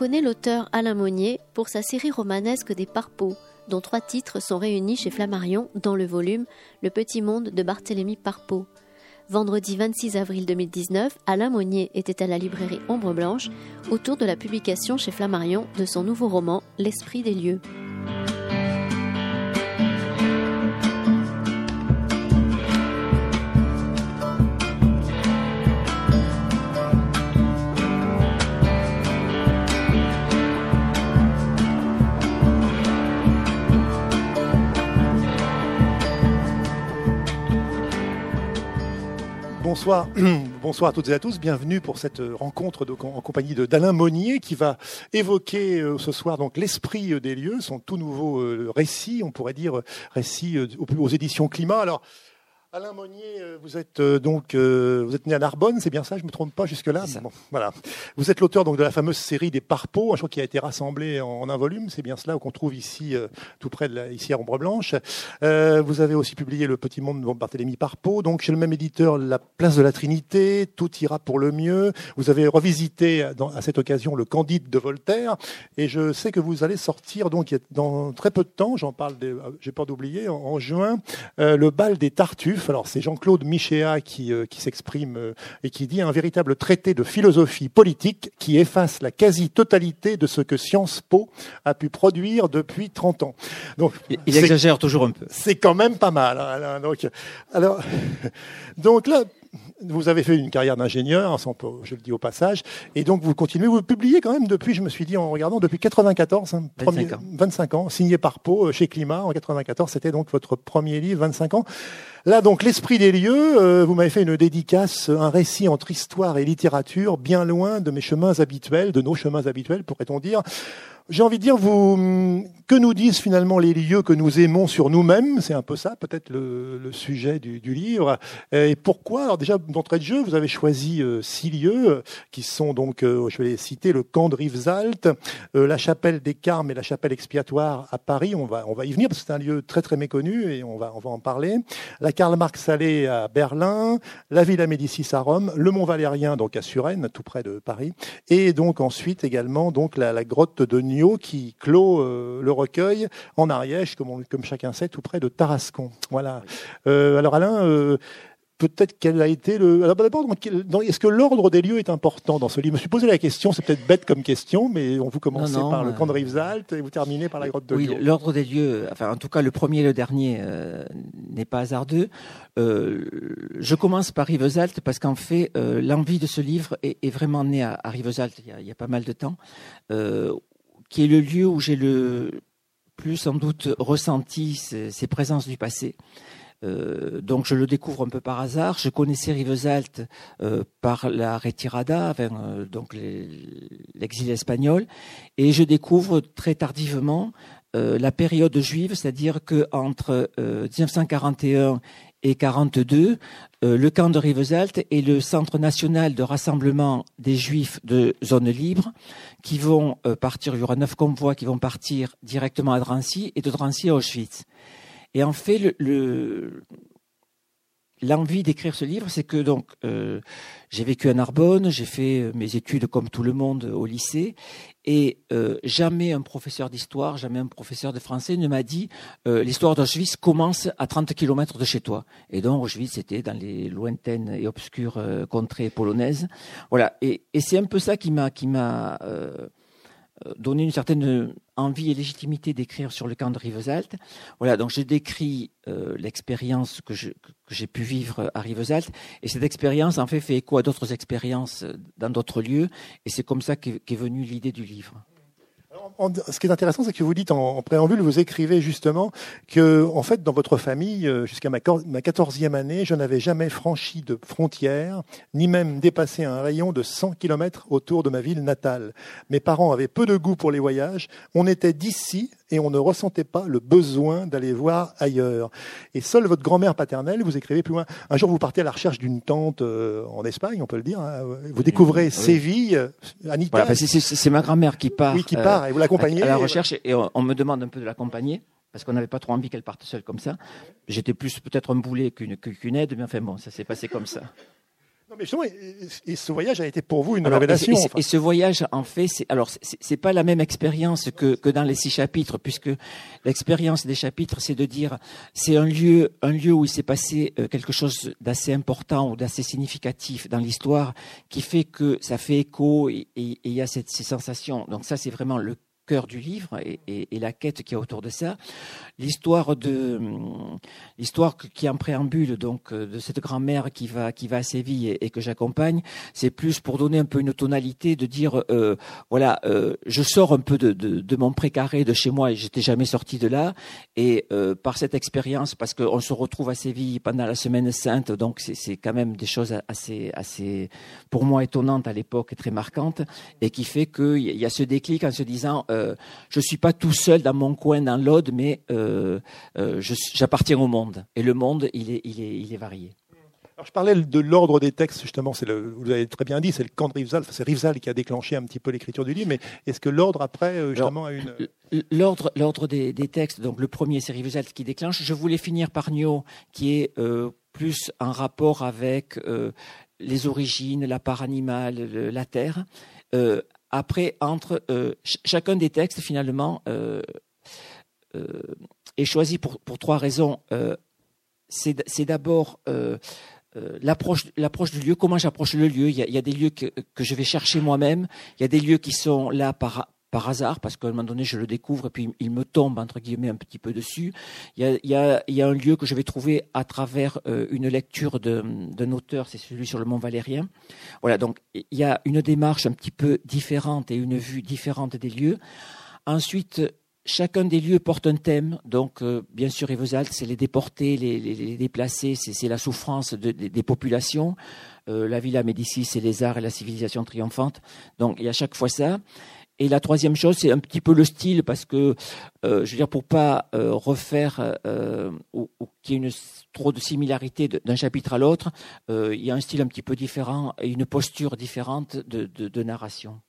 On connaît l'auteur Alain Monnier pour sa série romanesque des Parpeaux, dont trois titres sont réunis chez Flammarion dans le volume Le Petit Monde de Barthélemy Parpeau. Vendredi 26 avril 2019, Alain Monnier était à la librairie Ombre Blanche autour de la publication chez Flammarion de son nouveau roman L'Esprit des lieux. Bonsoir. Bonsoir à toutes et à tous. Bienvenue pour cette rencontre en compagnie d'Alain Monnier qui va évoquer euh, ce soir donc l'esprit des lieux, son tout nouveau euh, récit, on pourrait dire récit euh, aux éditions Climat. Alain Monnier, euh, vous êtes euh, donc euh, vous êtes né à Narbonne, c'est bien ça Je me trompe pas jusque là. Bon, voilà. Vous êtes l'auteur donc de la fameuse série des Parpeaux, un choix qui a été rassemblé en, un volume. C'est bien cela qu'on trouve ici, tout près de la, ici à Ombre Blanche. vous avez aussi publié Le Petit Monde de Barthélemy Parpeau. Donc chez le même éditeur, La Place de la Trinité, Tout ira pour le mieux. Vous avez revisité à cette occasion le Candide de Voltaire, et je sais que vous allez sortir donc dans très peu de temps. J'en parle, j'ai peur d'oublier, en, juin, le bal des Tartuffes alors c'est Jean-Claude Michéa qui, euh, qui s'exprime euh, et qui dit un véritable traité de philosophie politique qui efface la quasi-totalité de ce que Sciences Po a pu produire depuis 30 ans. Donc, il, exagère toujours un peu. C'est quand même pas mal. Hein, donc, alors, donc là, vous avez fait une carrière d'ingénieur, je le dis au passage, et donc vous continuez, vous publiez quand même depuis, je me suis dit en regardant, depuis 94, 25, ans. 25 ans, signé par Pau euh, chez Climat en 94, c'était donc votre premier livre, 25 ans. Là, donc, l'esprit des lieux, euh, vous m'avez fait une dédicace, un récit entre histoire et littérature, bien loin de mes chemins habituels, de nos chemins habituels, pourrait-on dire. J'ai envie de dire, vous, que nous disent finalement les lieux que nous aimons sur nous-mêmes? C'est un peu ça, peut-être le, sujet du, livre. Et pourquoi? Alors déjà, d'entrée de jeu, vous avez choisi euh, six lieux qui sont donc, euh, je vais les citer, le camp de Rivesaltes, euh, la chapelle des Carmes et la chapelle expiatoire à Paris. On va, on va y venir parce que c'est un lieu très très méconnu et on va, on va en parler. La Karl Marx Allée à Berlin, la Villa Médicis à Rome, le Mont Valérien donc à Suresnes, tout près de Paris, et donc ensuite également donc la, la grotte de Qui clôt euh, le recueil en Ariège, comme, comme chacun sait, tout près de Tarascon. Voilà. Euh, alors Alain, euh, peut-être quel a été le. Alors d'abord, est-ce que l'ordre des lieux est important dans ce livre? Je me suis posé la question, c'est peut-être bête comme question, mais on vous commencez par le camp de Rivesaltes et vous terminez par la grotte de Oui, l'ordre des lieux, enfin en tout cas le premier et le dernier n'est pas hasardeux. je commence par Rivesaltes parce qu'en fait l'envie de ce livre est, vraiment née à, à Rivesaltes il y, a, pas mal de temps qui est le lieu où j'ai le plus sans doute ressenti ces, présences du passé. Euh, donc je le découvre un peu par hasard. Je connaissais Rivesaltes euh, par la retirada, euh, donc l'exil espagnol, et je découvre très tardivement la période juive, c'est-à-dire que entre 1941 et 42, le camp de Rivesaltes est le centre national de rassemblement des juifs de zone libre qui vont euh, partir, il y aura neuf convois qui vont partir directement à Drancy et de Drancy à Auschwitz. Et en fait, le, l'envie d'écrire ce livre, c'est que donc euh, j'ai vécu à Narbonne, j'ai fait euh, mes études comme tout le monde au lycée, et jamais un professeur d'histoire, jamais un professeur de français ne m'a dit l'histoire d'Auschwitz commence à 30 km de chez toi. Et donc Auschwitz c'était dans les lointaines et obscures contrées polonaises. Voilà, et, et c'est un peu ça qui m'a qui m'a euh, donner une certaine envie et légitimité d'écrire sur le camp de Rivesaltes. Voilà, donc j'ai décrit euh, l'expérience que, j'ai pu vivre à Rivesaltes, et cette expérience en fait fait écho à d'autres expériences dans d'autres lieux, et c'est comme ça qu'est venue l'idée du livre ce qui est intéressant, c'est que vous dites en, préambule, vous écrivez justement que, en fait, dans votre famille, euh, jusqu'à ma, quatorzième année, je n'avais jamais franchi de frontière, ni même dépassé un rayon de 100 km autour de ma ville natale. Mes parents avaient peu de goût pour les voyages. On était d'ici et on ne ressentait pas le besoin d'aller voir ailleurs. Et seule votre grand-mère paternelle, vous écrivez plus loin. Un jour, vous partez à la recherche d'une tante euh, en Espagne, on peut le dire. Hein. Vous découvrez Séville, euh, Anita. Voilà, c'est ma grand-mère qui part. Oui, qui part, et vous l'accompagnez. À, la recherche, et on, me demande un peu de l'accompagner parce qu'on n'avait pas trop envie qu'elle parte seule comme ça. J'étais plus peut-être un boulet qu'une aide, mais enfin bon, ça s'est passé comme ça et, ce voyage a été pour vous une révélation. Et, ce voyage, en fait, c'est alors c'est pas la même expérience que, que dans les six chapitres, puisque l'expérience des chapitres, c'est de dire c'est un lieu, un lieu où il s'est passé euh, quelque chose d'assez important ou d'assez significatif dans l'histoire, qui fait que ça fait écho et il y a cette, ces sensations. Donc ça, c'est vraiment le cœur du livre et, la quête qui est autour de ça. L'histoire de l'histoire qui est en préambule donc de cette grand-mère qui va qui va à Séville et, que j'accompagne, c'est plus pour donner un peu une tonalité de dire euh, voilà euh, je sors un peu de, de, mon précaré de chez moi et j'étais jamais sorti de là et euh, par cette expérience parce qu'on se retrouve à Séville pendant la semaine sainte donc c'est quand même des choses assez assez pour moi étonnantes à l'époque et très marquantes et qui fait qu'il y a ce déclic en se disant euh, je suis pas tout seul dans mon coin dans l'Aude, mais euh, euh, j'appartiens au monde. Et le monde, il est, il est, il est varié. Alors, je parlais de l'ordre des textes, justement, le, vous avez très bien dit, c'est le camp de Rivesal, c'est Rivesal qui a déclenché un petit peu l'écriture du livre, mais est-ce que l'ordre après, justement, a une... L'ordre, l'ordre des, des, textes, donc le premier, c'est Rivesal qui déclenche. Je voulais finir par Nio, qui est plus en rapport avec les origines, la part animale, la terre. Après, entre euh, chacun des textes, finalement, euh, euh, est choisi pour, pour trois raisons. C'est d'abord l'approche du lieu, comment j'approche le lieu? Il y, a, il y, a, des lieux que, que je vais chercher moi-même. Il y a des lieux qui sont là par, par hasard, parce qu'à un moment donné, je le découvre et puis il me tombe, entre guillemets, un petit peu dessus. Il y a, il y a, il y a un lieu que je vais trouver à travers euh, une lecture d'un auteur, c'est celui sur le Mont Valérien. Voilà, donc il y a une démarche un petit peu différente et une vue différente des lieux. Ensuite, chacun des lieux porte un thème. Donc, euh, bien sûr, Evesaltes, c'est les déportés, les, les, les déplacés, c'est la souffrance de, des populations. Euh, la Villa Médicis, c'est les arts et la civilisation triomphante. Donc, il y a chaque fois ça. Et la troisième chose, c'est un petit peu le style, parce que, euh, je veux dire, pour pas euh, refaire euh, ou, ou qu'il y ait trop de similarité d'un chapitre à l'autre, euh, il y a un style un petit peu différent et une posture différente de narration.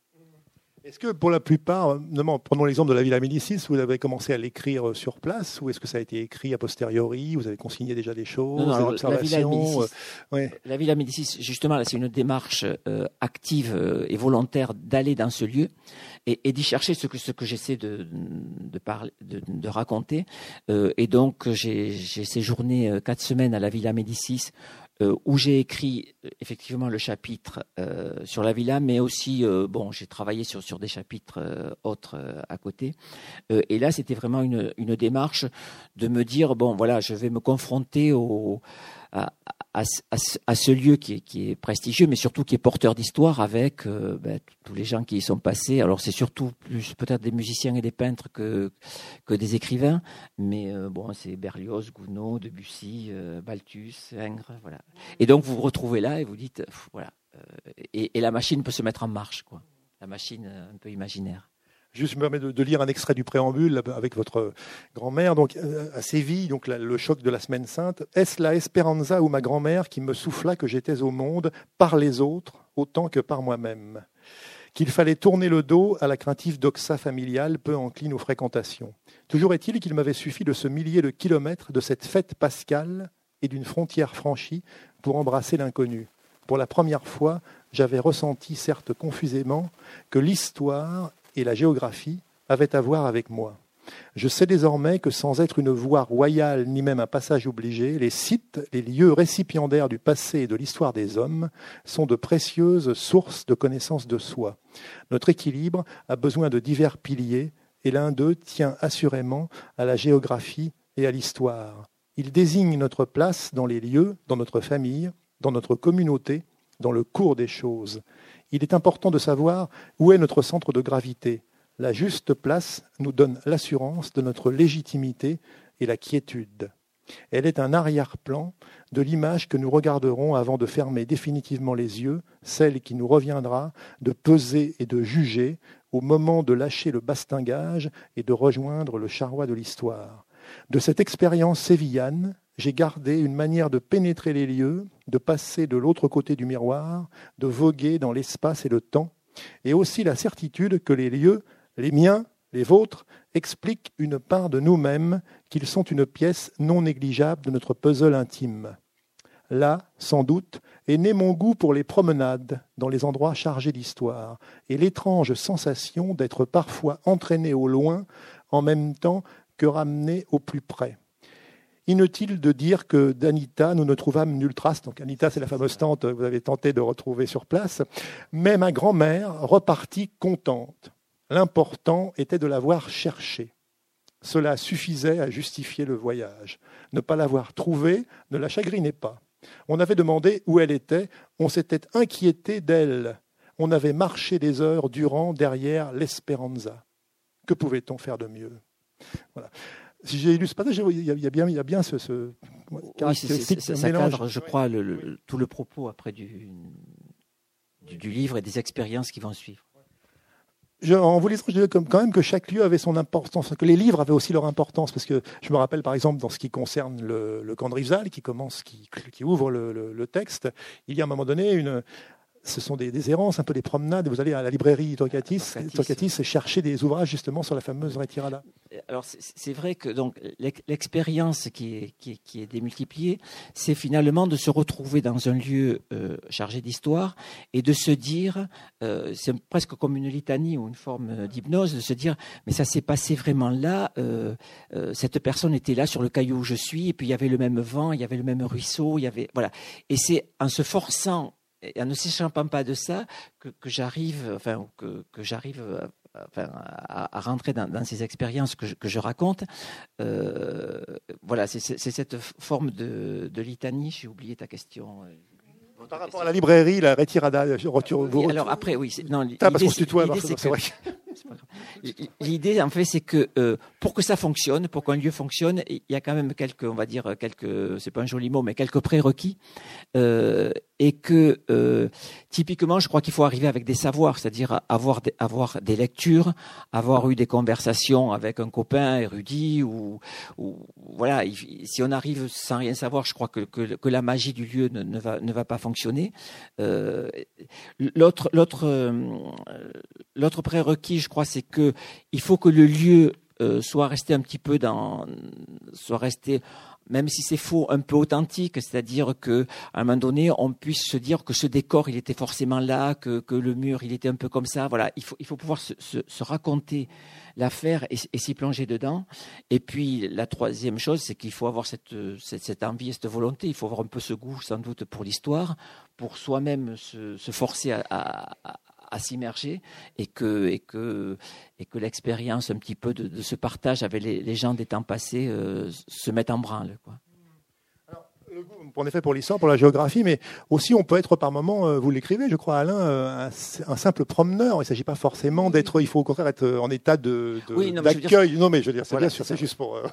Est-ce que pour la plupart, non, prenons l'exemple de la Villa Médicis, vous avez commencé à l'écrire euh, sur place ou est-ce que ça a été écrit a posteriori Vous avez consigné déjà des choses, non, non, la, Villa Médicis, euh, ouais. la Villa Médicis, justement, là, c'est une démarche euh, active euh, et volontaire d'aller dans ce lieu et, et d'y chercher ce que, ce que j'essaie de, de, parler, de, de raconter. Euh, et donc, j'ai séjourné quatre semaines à la Villa Médicis euh, où j'ai écrit euh, effectivement le chapitre euh, sur la villa, mais aussi bon, j'ai travaillé sur sur des chapitres autres à côté. et là, c'était vraiment une, une démarche de me dire bon, voilà, je vais me confronter au à, à, à, ce lieu qui est, qui est, prestigieux, mais surtout qui est porteur d'histoire avec euh, ben, tous les gens qui y sont passés. Alors c'est surtout plus peut-être des musiciens et des peintres que, que des écrivains, mais euh, bon, c'est Berlioz, Gounod, Debussy, euh, Balthus, Ingres, voilà. Et donc vous vous retrouvez là et vous dites, voilà, et, et, la machine peut se mettre en marche, quoi. La machine un peu imaginaire. Juste, je me permets de, lire un extrait du préambule avec votre grand-mère. Donc, euh, à Séville, donc le choc de la Semaine Sainte. Est-ce la Esperanza ou ma grand-mère qui me souffla que j'étais au monde par les autres autant que par moi-même? Qu'il fallait tourner le dos à la craintive doxa familiale peu encline aux fréquentations. Toujours est-il qu'il m'avait suffi de ce millier de kilomètres de cette fête pascale et d'une frontière franchie pour embrasser l'inconnu. Pour la première fois, j'avais ressenti, certes confusément, que l'histoire et la géographie avaient à voir avec moi. Je sais désormais que sans être une voie royale ni même un passage obligé, les sites, les lieux récipiendaires du passé et de l'histoire des hommes sont de précieuses sources de connaissance de soi. Notre équilibre a besoin de divers piliers et l'un d'eux tient assurément à la géographie et à l'histoire. Il désigne notre place dans les lieux, dans notre famille, dans notre communauté, dans le cours des choses il est important de savoir où est notre centre de gravité. La juste place nous donne l'assurance de notre légitimité et la quiétude. Elle est un arrière-plan de l'image que nous regarderons avant de fermer définitivement les yeux, celle qui nous reviendra de peser et de juger au moment de lâcher le bastingage et de rejoindre le charroi de l'histoire. De cette expérience sévillane, j'ai gardé une manière de pénétrer les lieux, de passer de l'autre côté du miroir, de voguer dans l'espace et le temps, et aussi la certitude que les lieux, les miens, les vôtres, expliquent une part de nous-mêmes, qu'ils sont une pièce non négligeable de notre puzzle intime. Là, sans doute, est né mon goût pour les promenades dans les endroits chargés d'histoire, et l'étrange sensation d'être parfois entraîné au loin en même temps que ramené au plus près. Inutile de dire que d'Anita, nous ne trouvâmes nulle trace. Donc Anita, c'est la fameuse tante que vous avez tenté de retrouver sur place. Mais ma grand-mère repartit contente. L'important était de l'avoir cherchée. Cela suffisait à justifier le voyage. Ne pas l'avoir trouvée ne la chagrinait pas. On avait demandé où elle était, on s'était inquiété d'elle. On avait marché des heures durant derrière l'Esperanza. Que pouvait-on faire de mieux? Voilà. Si j'ai lu ce passage, il y a bien, il y a bien ce, ce caractéristique ça, ça cadre, je crois, le, tout le propos après du, du, livre et des expériences qui vont suivre. Je, en vous lisant, je disais quand même que chaque lieu avait son importance, que les livres avaient aussi leur importance, parce que je me rappelle par exemple dans ce qui concerne le, le camp de Rivesaltes, qui commence, qui, qui ouvre le, le, le, texte, il y a à un moment donné une, ce sont des, errances, un peu des promenades. Vous allez à la librairie Torquatis et chercher des ouvrages justement sur la fameuse retirada. Alors c'est vrai que donc l'expérience qui est, qui, est, démultipliée, c'est finalement de se retrouver dans un lieu euh, chargé d'histoire et de se dire, euh, c'est presque comme une litanie ou une forme d'hypnose, de se dire, mais ça s'est passé vraiment là. Euh, cette personne était là sur le caillou où je suis, et puis il y avait le même vent, il y avait le même ruisseau, il y avait voilà. Et c'est en se forçant et en ne s'échappant pas de ça que, que j'arrive, enfin, que, que j'arrive euh, enfin, à, à, rentrer dans, dans, ces expériences que je, que je raconte. Euh, voilà, c'est cette forme de, de litanie. J'ai oublié ta question. Euh, Par rapport à la librairie, la retirada, je retire. alors après, oui, non. parce qu'on se tutoie, c'est vrai. L'idée, en fait, c'est que euh, pour que ça fonctionne, pour qu'un lieu fonctionne, il y a quand même quelques, on va dire, quelques, c'est pas un joli mot, mais quelques prérequis. Et que euh, typiquement, je crois qu'il faut arriver avec des savoirs, c'est-à-dire avoir des, avoir des lectures, avoir eu des conversations avec un copain érudit, ou, voilà. Si on arrive sans rien savoir, je crois que, que, la magie du lieu ne, va, ne va pas fonctionner. Euh, l'autre, l'autre, euh, l'autre prérequis, je crois, c'est que il faut que le lieu soit resté un petit peu dans, soit resté même si c'est faux, un peu authentique, c'est-à-dire que à un moment donné, on puisse se dire que ce décor, il était forcément là, que, que le mur, il était un peu comme ça. Voilà, il faut, il faut pouvoir se, raconter l'affaire et, s'y plonger dedans. Et puis la troisième chose, c'est qu'il faut avoir cette, cette, envie et cette volonté. Il faut avoir un peu ce goût, sans doute, pour l'histoire, pour soi-même se, forcer à, à s'immerger et que, et que, et que l'expérience un petit peu de, de, ce partage avec les, les gens des temps passés euh, se mette en branle. Quoi. en effet pour l'histoire, pour la géographie, mais aussi on peut être par moment, euh, vous l'écrivez, je crois, Alain, euh, un, un, simple promeneur. Il ne s'agit pas forcément d'être, il faut au contraire être en état de, de oui, d'accueil. Non, mais je veux dire, c'est voilà, bien sûr, c'est juste pour. Euh...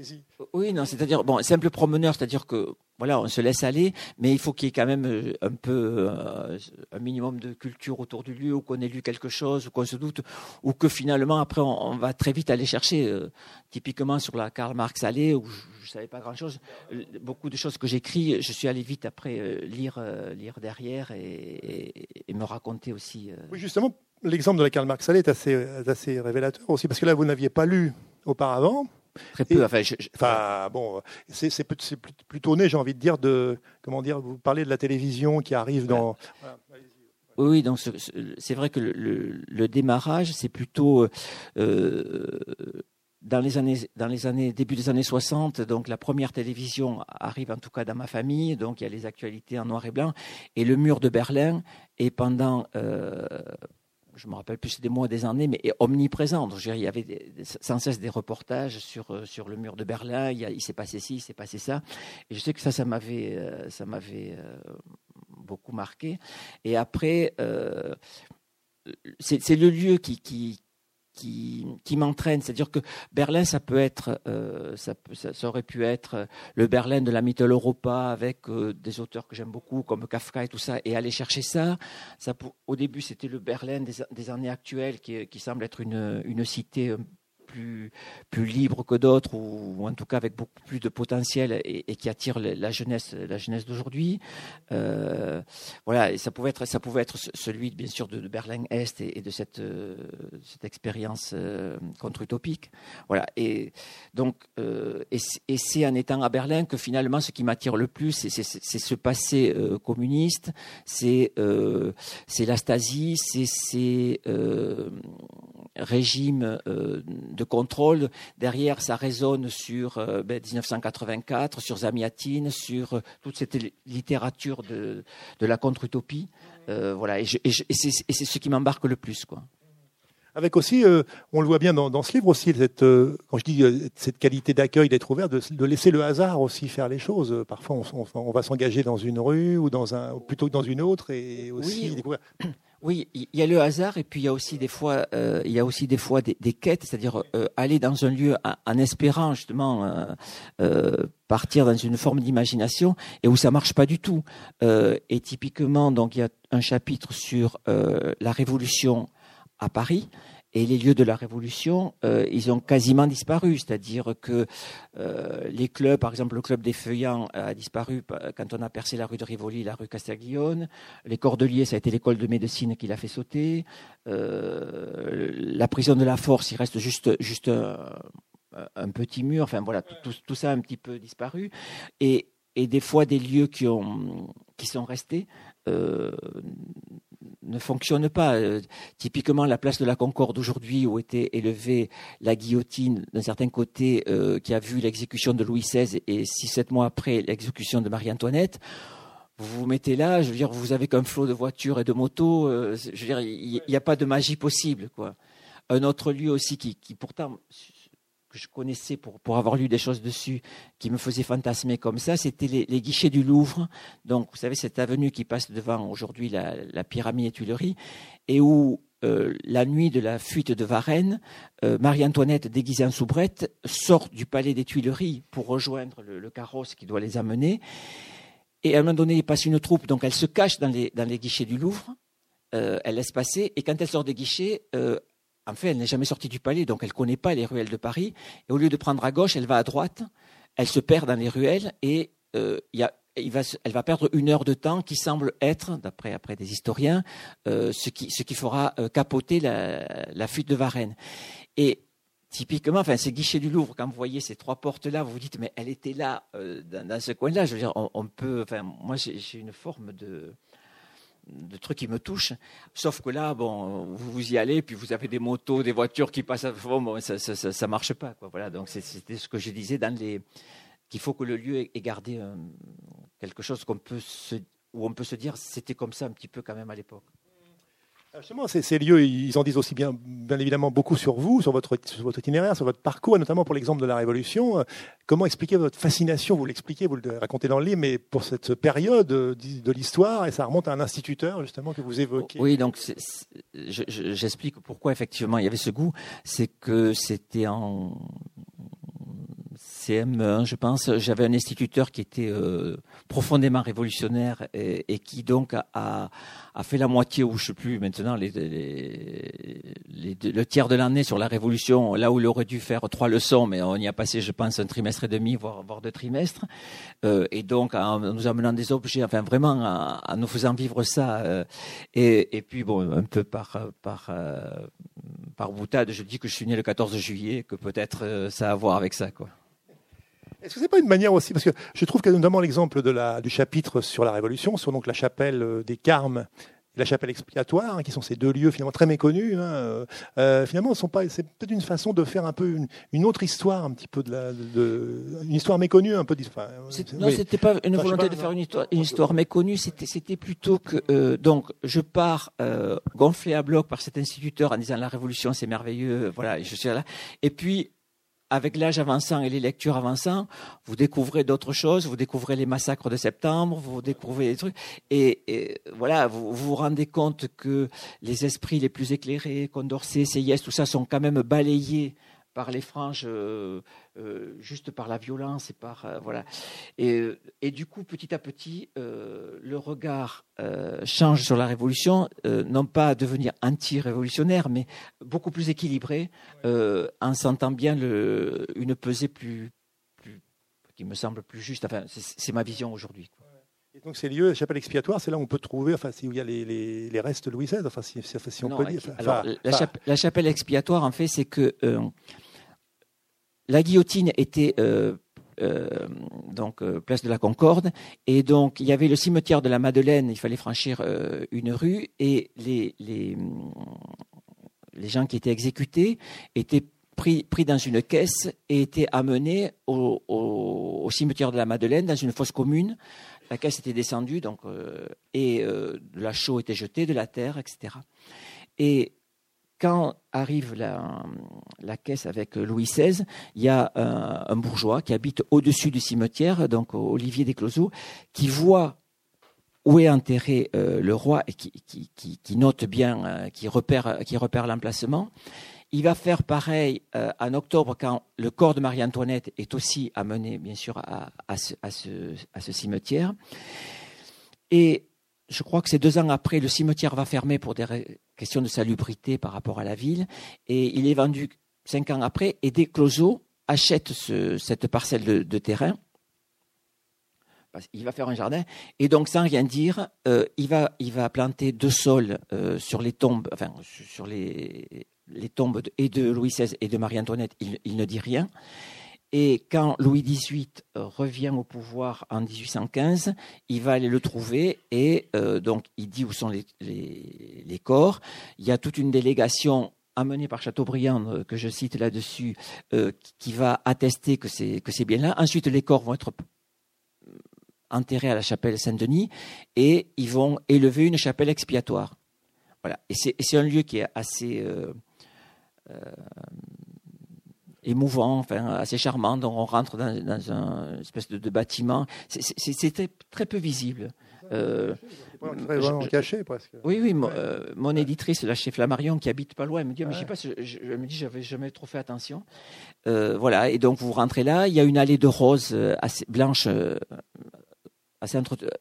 Allez-y. Oui, non, c'est-à-dire, bon, simple promeneur, c'est-à-dire que, voilà, on se laisse aller, mais il faut qu'il y ait quand même euh, un peu, euh, un minimum de culture autour du lieu, ou qu'on ait lu quelque chose, ou qu'on se doute, ou que finalement, après, on, on va très vite aller chercher, euh, typiquement sur la Karl Marx allée, où je, ne savais pas grand-chose, beaucoup de choses que j'écris, je suis allé vite après euh, lire, lire derrière et, et, et, me raconter aussi. Oui, justement, l'exemple de la Karl Marx allée est assez, assez révélateur aussi, parce que là, vous n'aviez pas lu auparavant. Très peu. Et, enfin, je, enfin, bon, c'est plutôt né, j'ai envie de dire, de comment dire. Vous parlez de la télévision qui arrive dans. Voilà. Oui, donc c'est vrai que le, le, le démarrage, c'est plutôt euh, dans les années, dans les années, début des années 60. Donc la première télévision arrive en tout cas dans ma famille. Donc il y a les actualités en noir et blanc et le mur de Berlin. Et pendant euh, je me rappelle plus des mois, des années, mais omniprésent. Donc, il y avait sans cesse des reportages sur euh, sur le mur de Berlin. Il, s'est passé ci, il s'est passé ça. Et je sais que ça, ça m'avait euh, ça m'avait euh, beaucoup marqué. Et après, euh, c'est le lieu qui, qui qui, qui m'entraîne. C'est-à-dire que Berlin, ça peut être, euh, ça, ça, ça, aurait pu être le Berlin de la Mittel Europa avec euh, des auteurs que j'aime beaucoup comme Kafka et tout ça, et aller chercher ça. ça au début, c'était le Berlin des, des, années actuelles qui, qui semble être une, une cité plus plus libre que d'autres ou, en tout cas avec beaucoup plus de potentiel et, qui attire la jeunesse la jeunesse d'aujourd'hui. Euh, voilà, et ça pouvait être ça pouvait être celui bien sûr de, Berlin Est et, de cette euh, cette expérience euh, contre-utopique. Voilà, et donc et, c'est en étant à Berlin que finalement ce qui m'attire le plus c'est ce passé communiste, c'est c'est la Stasi, c'est ces régimes de contrôle. Derrière, ça résonne sur 1984, ben, sur Zamiatine, sur toute cette littérature de, de la contre-utopie. Euh, voilà, et, c'est ce qui m'embarque le plus, quoi. Avec aussi, euh, on le voit bien dans, ce livre aussi, cette, euh, quand je dis cette qualité d'accueil, d'être ouvert, de, laisser le hasard aussi faire les choses. Parfois, on, on, va s'engager dans une rue ou dans un, plutôt que dans une autre, et aussi découvrir. Oui, il y a le hasard et puis il y a aussi des fois, euh, il y a aussi des fois des, quêtes, c'est-à-dire euh, aller dans un lieu en, espérant justement euh, partir dans une forme d'imagination et où ça marche pas du tout. et typiquement, donc il y a un chapitre sur la révolution à Paris et les lieux de la Révolution, euh, ils ont quasiment disparu. C'est-à-dire que euh, les clubs, par exemple le club des Feuillants a disparu quand on a percé la rue de Rivoli, la rue Castiglione. Les Cordeliers, ça a été l'école de médecine qui l'a fait sauter. Euh, la prison de la Force, il reste juste, juste un, petit mur. Enfin voilà, tout, tout, ça a un petit peu disparu. Et, et des fois des lieux qui, ont, qui sont restés ne fonctionne pas. Euh, typiquement, la place de la Concorde aujourd'hui, où était élevée la guillotine d'un certain côté, euh, qui a vu l'exécution de Louis XVI et six, sept mois après l'exécution de Marie-Antoinette, vous vous mettez là, je veux dire, vous avez qu'un flot de voitures et de motos, euh, je veux dire, il n'y a pas de magie possible, quoi. Un autre lieu aussi qui, qui pourtant que je connaissais pour, pour avoir lu des choses dessus, qui me faisait fantasmer comme ça, c'était les, guichets du Louvre. Donc, vous savez, cette avenue qui passe devant aujourd'hui la, la pyramide et Tuileries, et où euh, la nuit de la fuite de Varennes, euh, Marie-Antoinette, déguisée en soubrette, sort du palais des Tuileries pour rejoindre le, carrosse qui doit les amener. Et à un moment donné, il passe une troupe, donc elle se cache dans les, dans les guichets du Louvre. Euh, elle laisse passer, et quand elle sort des guichets, en fait, elle n'est jamais sortie du palais, donc elle ne connaît pas les ruelles de Paris. Et au lieu de prendre à gauche, elle va à droite. Elle se perd dans les ruelles et euh, elle va perdre une heure de temps qui semble être, d'après après des historiens, euh, ce, qui, ce qui fera euh, capoter la, fuite de Varennes. Et typiquement, enfin, ces guichets du Louvre, quand vous voyez ces trois portes-là, vous vous dites, mais elle était là, dans, ce coin-là. Je veux dire, on, peut, enfin, moi, j'ai une forme de, de trucs qui me touchent. Sauf que là, bon, vous, vous y allez, puis vous avez des motos, des voitures qui passent. Bon, ça, ça, marche pas, quoi. Voilà. Donc c'était ce que je disais dans les qu'il faut que le lieu ait gardé euh, quelque chose qu'on peut où on peut se dire c'était comme ça un petit peu quand même à l'époque. Justement, ces, lieux, ils en disent aussi bien, bien évidemment beaucoup sur vous, sur votre, itinéraire, sur votre parcours, notamment pour l'exemple de la Révolution. Comment expliquer votre fascination? Vous l'expliquez, vous le racontez dans le livre, mais pour cette période de l'histoire, et ça remonte à un instituteur justement que vous évoquez. Oui, donc j'explique pourquoi effectivement il y avait ce goût. C'est que c'était en CM1, je pense, j'avais un instituteur qui était euh, profondément révolutionnaire et, qui donc a, fait la moitié, ou je sais plus maintenant, le tiers de l'année sur la révolution, là où il aurait dû faire trois leçons, mais on y a passé, je pense, un trimestre et demi, voire, deux trimestres. Euh, et donc, en nous amenant des objets, enfin vraiment, en, nous faisant vivre ça. Euh, et, et, puis, bon, un peu par, par, par boutade, je dis que je suis né le 14 juillet, que peut-être ça a à voir avec ça, quoi. Est-ce que c'est pas une manière aussi, parce que je trouve que notamment l'exemple de la, du chapitre sur la Révolution, sur donc la chapelle euh, des Carmes, la chapelle expiatoire, hein, qui sont ces deux lieux finalement très méconnus, hein, euh, euh, finalement, sont pas, c'est peut-être une façon de faire un peu une, autre histoire, un petit peu de, la, de, une histoire méconnue, un peu. Enfin, non, c'était pas une volonté de faire une histoire, une histoire méconnue, c'était, c'était plutôt que donc je pars gonflé à bloc par cet instituteur en disant la Révolution c'est merveilleux, voilà, je suis là, et puis avec l'âge avançant et les lectures avançant, vous découvrez d'autres choses, vous découvrez les massacres de septembre, vous découvrez des trucs, et, voilà, vous, vous rendez compte que les esprits les plus éclairés, Condorcet, Seyès, tout ça sont quand même balayés par les franges, euh, euh, juste par la violence et par euh, voilà. Et, et, du coup, petit à petit, le regard change sur la révolution, non pas à devenir anti-révolutionnaire, mais beaucoup plus équilibré, en sentant bien le, une pesée plus, plus, qui me semble plus juste. Enfin, c'est ma vision aujourd'hui. Et donc ces lieux, la chapelle expiatoire, c'est là où on peut trouver, enfin, où il y a les, les, les restes de Louis XVI, enfin, si, si on peut dire. alors, la, chapelle, la, chapelle expiatoire, en fait, c'est que la guillotine était euh, euh, donc euh, place de la Concorde et donc il y avait le cimetière de la Madeleine. Il fallait franchir une rue et les, gens qui étaient exécutés étaient pris, dans une caisse et étaient amenés au, cimetière de la Madeleine dans une fosse commune. La caisse était descendue et de la chaux était jetée de la terre, etc. Et quand arrive la, caisse avec Louis XVI, il y a un, bourgeois qui habite au-dessus du cimetière, donc Olivier Descloseaux, qui voit où est enterré euh, le roi et qui, note bien, euh, qui repère, l'emplacement. Il va faire pareil euh, en octobre quand le corps de Marie-Antoinette est aussi amené, bien sûr, à, à, ce, à ce, cimetière. Et je crois que c'est deux ans après, le cimetière va fermer pour des questions de salubrité par rapport à la ville. Et il est vendu cinq ans après. Et Descloseaux achète cette parcelle de, terrain. Il va faire un jardin. Et donc, sans rien dire, euh, il, va, il va planter deux sols euh, sur les tombes, enfin, sur les, les tombes de, et de Louis XVI et de Marie-Antoinette. Il ne dit rien. Et quand Louis XVIII euh, revient au pouvoir en 1815, il va aller le trouver et euh, donc il dit où sont les, corps. Il y a toute une délégation amenée par Chateaubriand, euh, que je cite là-dessus, qui va attester que c'est bien là. Ensuite, les corps vont être enterrés à la chapelle Saint-Denis et ils vont élever une chapelle expiatoire. Voilà. Et c'est un lieu qui est assez émouvant, enfin assez charmant. Donc on rentre dans, dans un espèce de, bâtiment. C'était très peu visible. Euh, très caché presque. Oui, oui. Euh, mon, éditrice, la chef Flammarion, qui habite pas loin, elle me dit, mais je sais pas, je, je, me dis, j'avais jamais trop fait attention. Euh, voilà. Et donc vous rentrez là. Il y a une allée de roses assez blanche assez,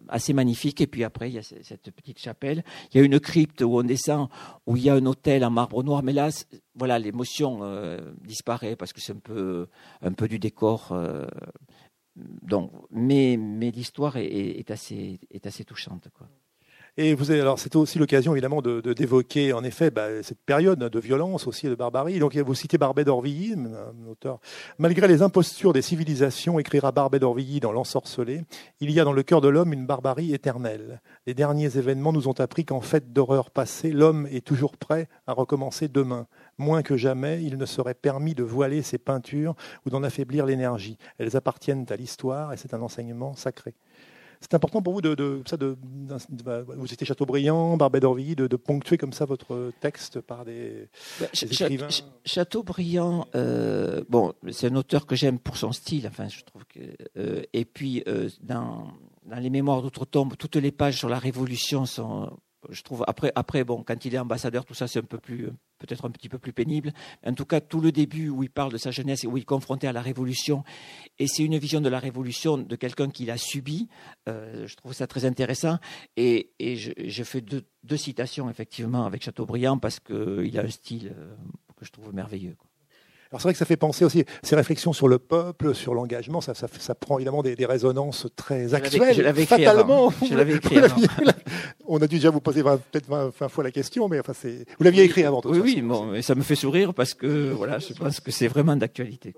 assez magnifique. Et puis après, il y a cette petite chapelle. Il y a une crypte où on descend, où il y a un hôtel en marbre noir. Mais là, voilà, l'émotion euh, disparaît parce que c'est un peu, un peu du décor. Euh, donc, mais, mais l'histoire est, est, assez, est assez touchante. Quoi. Et vous avez, alors c'était aussi l'occasion évidemment de, d'évoquer en effet bah, cette période de violence aussi et de barbarie. Donc vous citez Barbet d'Orvilly, un auteur. Malgré les impostures des civilisations, écrira Barbet d'Orvilly dans L'ensorcelé, il y a dans le cœur de l'homme une barbarie éternelle. Les derniers événements nous ont appris qu'en fait d'horreur passée, l'homme est toujours prêt à recommencer demain. Moins que jamais, il ne serait permis de voiler ses peintures ou d'en affaiblir l'énergie. Elles appartiennent à l'histoire et c'est un enseignement sacré. C'est important pour vous de, de, ça de, vous étiez Chateaubriand, Barbet d'Orvilly, de, ponctuer comme ça votre texte par des, bah, écrivains. Chateaubriand, euh, bon, c'est un auteur que j'aime pour son style. Enfin, je trouve que euh, et puis euh, dans, dans les Mémoires d'outre-tombe, toutes les pages sur la Révolution sont je trouve après bon quand il est ambassadeur tout ça c'est un peu plus peut-être un petit peu plus pénible en tout cas tout le début où il parle de sa jeunesse et où il est confronté à la révolution et c'est une vision de la révolution de quelqu'un qui l'a subi euh, je trouve ça très intéressant et, et je, je, fais deux, citations effectivement avec Chateaubriand parce qu'il a un style euh, que je trouve merveilleux. Alors c'est vrai que ça fait penser aussi ces réflections sur le peuple, sur l'engagement, ça, ça, ça, prend évidemment des, des résonances très actuelles. Je l'avais écrit fatalement. Je l'avais écrit avant. On a dû déjà vous poser peut-être 20, 20, fois la question, mais enfin c'est. Vous l'aviez écrit avant. Oui, oui, bon, et ça me fait sourire parce que voilà, je pense que c'est vraiment d'actualité.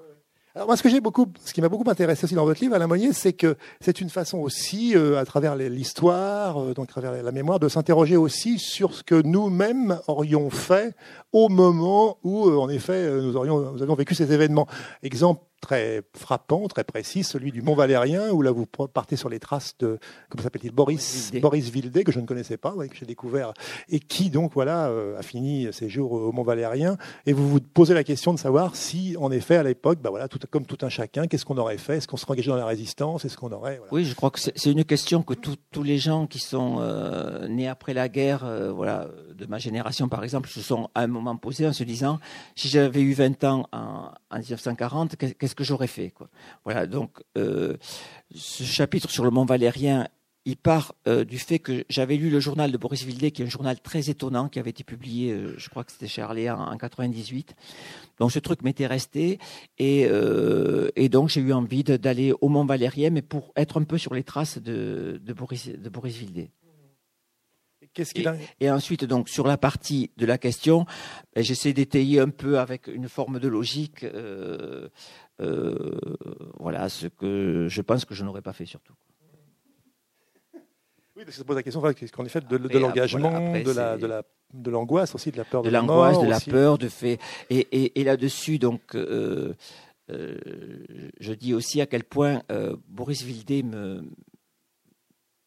Alors moi, ce que j'ai beaucoup, ce qui m'a beaucoup intéressé aussi dans votre livre, Alain Monnier, c'est que c'est une façon aussi, euh, à travers l'histoire, euh, donc à travers la mémoire, de s'interroger aussi sur ce que nous-mêmes aurions fait au moment où, euh, en effet, nous nous avions vécu ces événements. Exemple très frappant, très précis, celui du Mont Valérien, où là vous partez sur les traces de, comment s'appelle-t-il, Boris, Boris Vildé, que je ne connaissais pas, que j'ai découvert, et qui donc voilà euh, a fini ses jours au Mont Valérien. Et vous vous posez la question de savoir si, en effet, à l'époque, bah voilà, tout, comme tout un chacun, qu'est-ce qu'on aurait fait? Est-ce qu'on serait engagé dans la résistance? Est-ce qu'on aurait Oui, je crois que c'est une question que tous les gens qui sont euh, nés après la guerre, euh, voilà, de ma génération par exemple, se sont à un moment posés en se disant si j'avais eu 20 ans en, en 1940, qu'est-ce que j'aurais fait quoi. Voilà, donc euh, ce chapitre sur le Mont Valérien, il part euh, du fait que j'avais lu le journal de Boris Vildé, qui est un journal très étonnant, qui avait été publié, euh, je crois que c'était chez Arléa en, 98. Donc ce truc m'était resté, et, et donc j'ai eu envie d'aller au Mont Valérien, mais pour être un peu sur les traces de, de Boris, de Boris Vildé. Et, ensuite, donc, sur la partie de la question, ben, j'essaie d'étayer un peu avec une forme de logique, euh, voilà, ce que je pense que je n'aurais pas fait surtout. Oui, parce que ça pose la question, qu'en effet, de, de l'engagement, de, la, de, la, de l'angoisse aussi, de la peur de, de l'angoisse, de la peur, de fait. Et, et, et là-dessus, donc, euh, euh, je dis aussi à quel point euh, Boris Vildé me,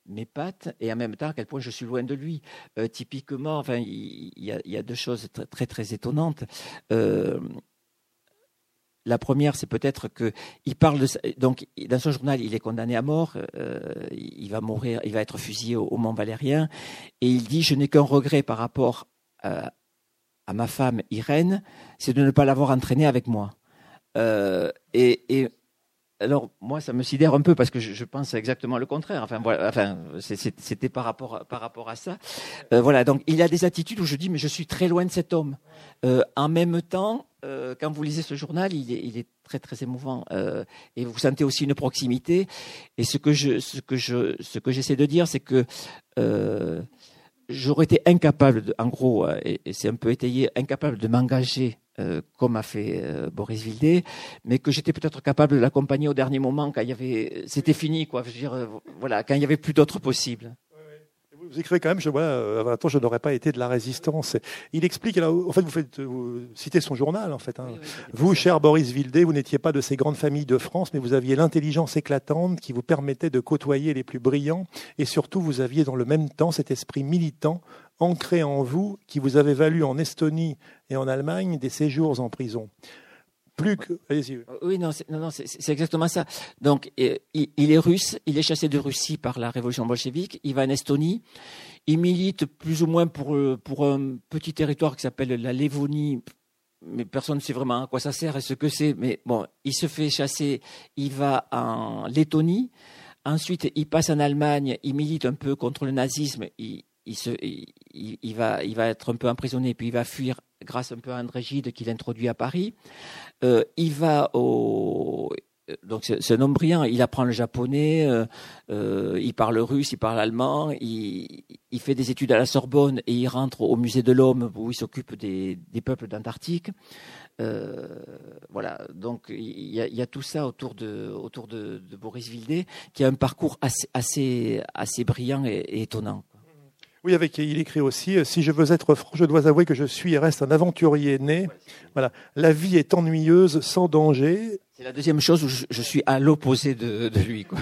mes pattes et en même temps à quel point je suis loin de lui. Euh, typiquement, enfin, il y, a, deux choses très très, étonnantes. Euh, la première, c'est peut-être que il parle de donc dans son journal, il est condamné à mort, euh, il va mourir, il va être fusillé au, Mont Valérien, et il dit je n'ai qu'un regret par rapport à, ma femme Irène, c'est de ne pas l'avoir entraînée avec moi. et, et alors moi, ça me sidère un peu parce que je, pense exactement le contraire. Enfin, voilà, c'était par rapport à ça. Euh, voilà, donc il y a des attitudes où je dis mais je suis très loin de cet homme. Euh, en même temps, euh, quand vous lisez ce journal, il est, très très émouvant et vous sentez aussi une proximité. Et ce que je j'essaie de dire, c'est que j'aurais été incapable, en gros, et, et c'est un peu étayé, incapable de m'engager euh, comme a fait euh, Boris Vildé, mais que j'étais peut-être capable de l'accompagner au dernier moment quand il y avait, c'était fini, quoi. Je veux dire, euh, voilà, quand il y avait plus d'autres possibles. Vous écrivez quand même, je vois, à je n'aurais pas été de la résistance. Il explique, en fait, vous faites, vous citez son journal, en fait. Hein. vous, cher Boris Vildé, vous n'étiez pas de ces grandes familles de France, mais vous aviez l'intelligence éclatante qui vous permettait de côtoyer les plus brillants, et surtout, vous aviez dans le même temps cet esprit militant ancré en vous qui vous avait valu en Estonie et en Allemagne des séjours en prison. Plus que. Allez-y. Oui, non, c'est, non, c'est, exactement ça. Donc, il, est russe, il est chassé de Russie par la révolution bolchevique, il va en Estonie, il milite plus ou moins pour, pour un petit territoire qui s'appelle la Lévonie, mais personne ne sait vraiment à quoi ça sert et ce que c'est. Mais bon, il se fait chasser, il va en Lettonie, ensuite il passe en Allemagne, il milite un peu contre le nazisme, il, il, va, être un peu emprisonné, puis il va fuir grâce un peu à André Gide qu'il introduit à Paris. Euh, il va au. Donc c'est un homme brillant, il apprend le japonais, euh, euh, il parle russe, il parle allemand, il, fait des études à la Sorbonne et il rentre au musée de l'homme où il s'occupe des, peuples d'Antarctique. Euh, voilà, donc il y, a, tout ça autour de, autour de, Boris Vildé qui a un parcours assez, assez, assez brillant et étonnant. Oui, avec il écrit aussi euh, si je veux être franc, je dois avouer que je suis et reste un aventurier né. Voilà, la vie est ennuyeuse, sans danger. C'est la deuxième chose où je, suis à l'opposé de, lui, quoi.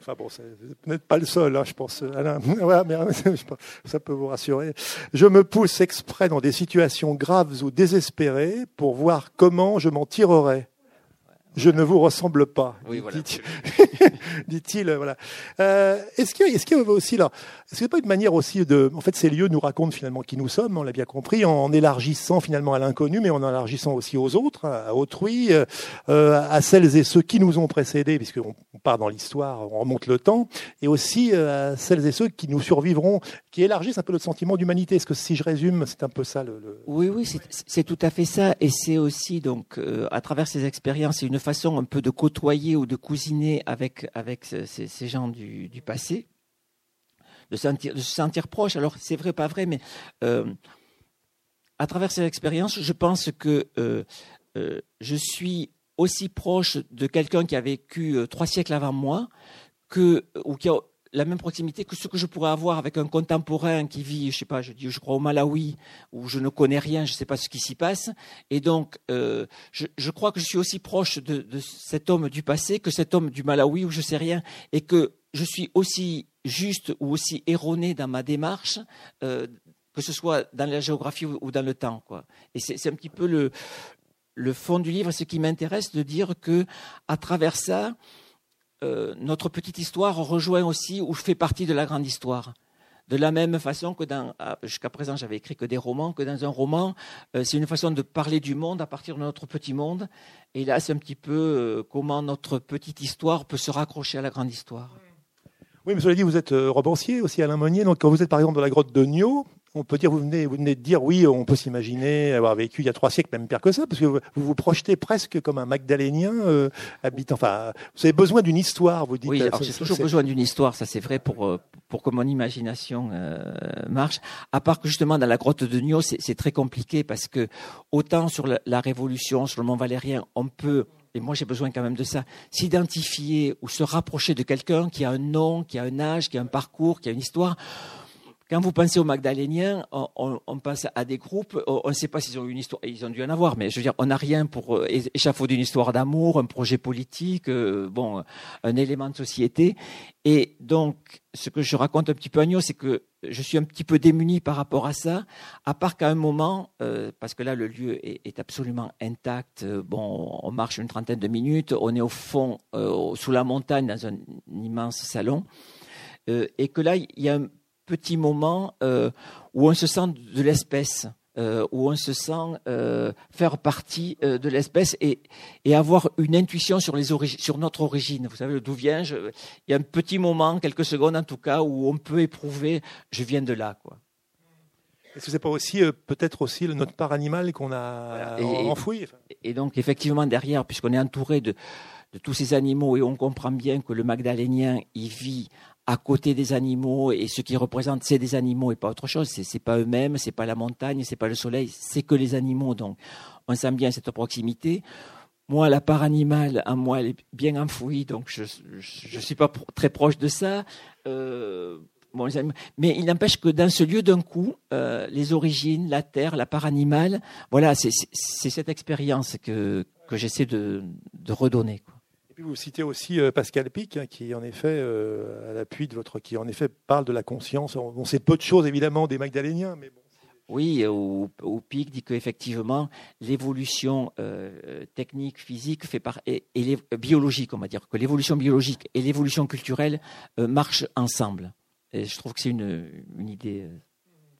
Enfin bon, vous n'êtes pas le seul, hein, je pense. Alain. Ouais, mais, ça peut vous rassurer. Je me pousse exprès dans des situations graves ou désespérées pour voir comment je m'en tirerai je ne vous ressemble pas, dit-il. voilà. Euh, est-ce qu'il y, est y, a aussi là, est-ce qu'il n'y a pas une manière aussi de, en fait, ces lieux nous racontent finalement qui nous sommes, on l'a bien compris, en élargissant finalement à l'inconnu, mais en élargissant aussi aux autres, à autrui, euh, à celles et ceux qui nous ont précédés, puisqu'on part dans l'histoire, on remonte le temps, et aussi euh, à celles et ceux qui nous survivront, qui élargissent un peu notre sentiment d'humanité. Est-ce que si je résume, c'est un peu ça le. Oui, oui, c'est tout à fait ça, et c'est aussi donc euh, à travers ces expériences, une façon un peu de côtoyer ou de cousiner avec, avec ces, gens du, passé, de, se sentir proche. Alors, c'est vrai, pas vrai, mais euh, à travers ces expériences, je pense que euh, euh, je suis aussi proche de quelqu'un qui a vécu trois siècles avant moi que, ou qui a la même proximité que ce que je pourrais avoir avec un contemporain qui vit, je sais pas, je dis, je crois au Malawi, où je ne connais rien, je ne sais pas ce qui s'y passe. Et donc, euh, je, crois que je suis aussi proche de, de, cet homme du passé que cet homme du Malawi où je sais rien, et que je suis aussi juste ou aussi erroné dans ma démarche, euh, que ce soit dans la géographie ou, dans le temps. Quoi. Et c'est un petit peu le, le fond du livre, ce qui m'intéresse de dire que à travers ça, euh, notre petite histoire rejoint aussi ou fait partie de la grande histoire. De la même façon que dans, ah, jusqu'à présent, j'avais écrit que des romans, que dans un roman, euh, c'est une façon de parler du monde à partir de notre petit monde. Et là, c'est un petit peu euh, comment notre petite histoire peut se raccrocher à la grande histoire. Oui, mais cela dit, vous êtes romancier aussi, Alain Monnier. Donc, quand vous êtes par exemple dans la grotte de Nio, on peut dire, vous venez, vous venez de dire, oui, on peut s'imaginer avoir vécu il y a trois siècles, même pire que ça, parce que vous vous, projetez presque comme un Magdalénien euh, habitant. Enfin, vous avez besoin d'une histoire, vous dites. Oui, alors j'ai toujours besoin d'une histoire, ça c'est vrai pour euh, pour que mon imagination euh, marche. À part que justement dans la grotte de Nio, c'est très compliqué parce que autant sur la, la Révolution, sur le Mont Valérien, on peut et moi j'ai besoin quand même de ça, s'identifier ou se rapprocher de quelqu'un qui a un nom, qui a un âge, qui a un parcours, qui a une histoire. Quand vous pensez aux Magdaléniens, on, on, pense à des groupes, on ne sait pas s'ils ont eu une histoire, ils ont dû en avoir, mais je veux dire, on n'a rien pour euh, échafauder une histoire d'amour, un projet politique, euh, bon, un élément de société. Et donc, ce que je raconte un petit peu à Agneau, c'est que je suis un petit peu démuni par rapport à ça, à part qu'à un moment, euh, parce que là, le lieu est, est, absolument intact, bon, on marche une trentaine de minutes, on est au fond, sous la montagne, dans un immense salon, et que là, il y a un petit moment euh, où on se sent de l'espèce. Euh, où on se sent euh, faire partie de l'espèce et, et, avoir une intuition sur, les sur notre origine. Vous savez, d'où vient je... Il y a un petit moment, quelques secondes en tout cas, où on peut éprouver je viens de là. Quoi. Est-ce que c'est pas aussi peut-être aussi notre part animale qu'on a enfoui Et donc effectivement derrière, puisqu'on est entouré de, de tous ces animaux et on comprend bien que le Magdalénien il vit à côté des animaux et ce qui représente c'est des animaux et pas autre chose. C'est, c'est pas eux-mêmes, c'est pas la montagne, c'est pas le soleil, c'est que les animaux. Donc, on sent bien cette proximité. Moi, la part animale, en moi, elle est bien enfouie, donc je je, suis pas très proche de ça. Euh, mais il n'empêche que dans ce lieu d'un coup, euh, les origines, la terre, la part animale, voilà, c'est, cette expérience que que j'essaie de, redonner. Vous citez aussi euh, Pascal Pic, hein, qui en effet, euh, à l'appui de votre, qui en effet parle de la conscience. On, sait peu de choses évidemment des Magdaléniens, mais bon. Oui, ou, Pic dit qu'effectivement, l'évolution euh, technique, physique fait par, et, biologique, on va dire, que l'évolution biologique et l'évolution culturelle marchent ensemble. Et je trouve que c'est une, une, idée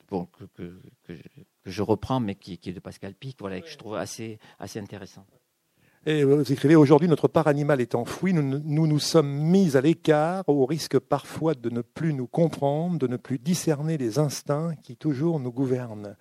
bon, que, que, que, je reprends, mais qui, qui, est de Pascal Pic, voilà, et que je trouve assez, assez intéressante. Et vous écrivez aujourd'hui, notre part animale est enfouie, nous, nous nous sommes mis à l'écart au risque parfois de ne plus nous comprendre, de ne plus discerner les instincts qui toujours nous gouvernent.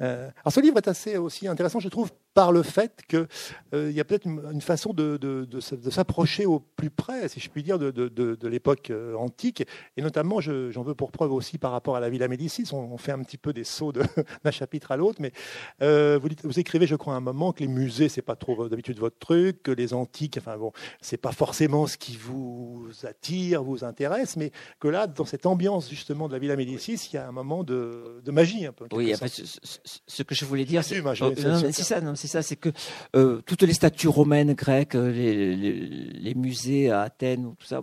Euh, alors ce livre est assez aussi intéressant, je trouve, par le fait qu'il euh, y a peut-être une, façon de, de, de, s'approcher au plus près, si je puis dire, de, l'époque euh, antique. Et notamment, j'en veux pour preuve aussi par rapport à la Villa Médicis. On, fait un petit peu des sauts d'un chapitre à l'autre. Mais euh, vous, dites, vous, écrivez, je crois, à un moment que les musées, c'est pas trop d'habitude votre truc, que les antiques, enfin bon, c'est pas forcément ce qui vous attire, vous intéresse, mais que là, dans cette ambiance justement de la Villa Médicis, il y a un moment de, magie un peu. Oui, ce, que je voulais dire, c'est ça, non, c'est ça, c'est que euh, toutes les statues romaines, grecques, euh, les, musées à Athènes, tout ça,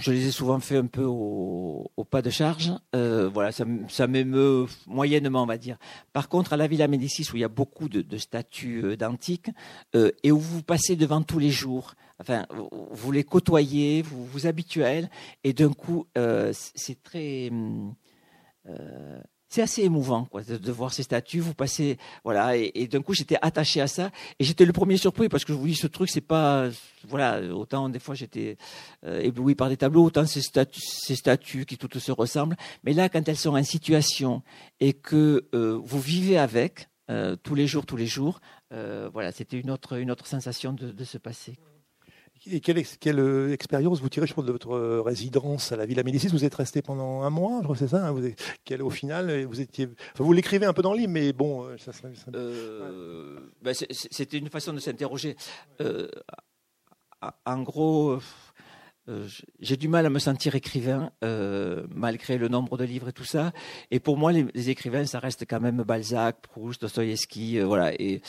je les ai souvent fait un peu au, pas de charge. Euh, voilà, ça, m'émeut moyennement, on va dire. Par contre, à la Villa Médicis, où il y a beaucoup de, statues d'antiques, et où vous passez devant tous les jours, enfin, vous les côtoyez, vous vous habituez et d'un coup, c'est très c'est assez émouvant quoi, de, voir ces statues. Vous passez, voilà, et, d'un coup j'étais attaché à ça et j'étais le premier surpris parce que je vous dis ce truc c'est pas, voilà, autant des fois j'étais euh, ébloui par des tableaux, autant ces statues, ces statues qui toutes se ressemblent, mais là quand elles sont en situation et que euh, vous vivez avec euh, tous les jours, tous les jours, voilà, c'était une autre une autre sensation de, de se passer. Et quelle, quelle, euh, expérience vous tirez, je pense, de votre euh, résidence à la Villa Médicis? Vous êtes resté pendant un mois, je crois, c'est ça hein, vous quel, Au final, vous étiez, enfin, vous l'écrivez un peu dans le livre, mais bon, euh, ça, ben, c'était une façon de s'interroger. en gros, euh, j'ai du mal à me sentir écrivain, euh, malgré le nombre de livres et tout ça. Et pour moi, les, écrivains, ça reste quand même Balzac, Proust, Dostoïevski, euh, voilà. Et,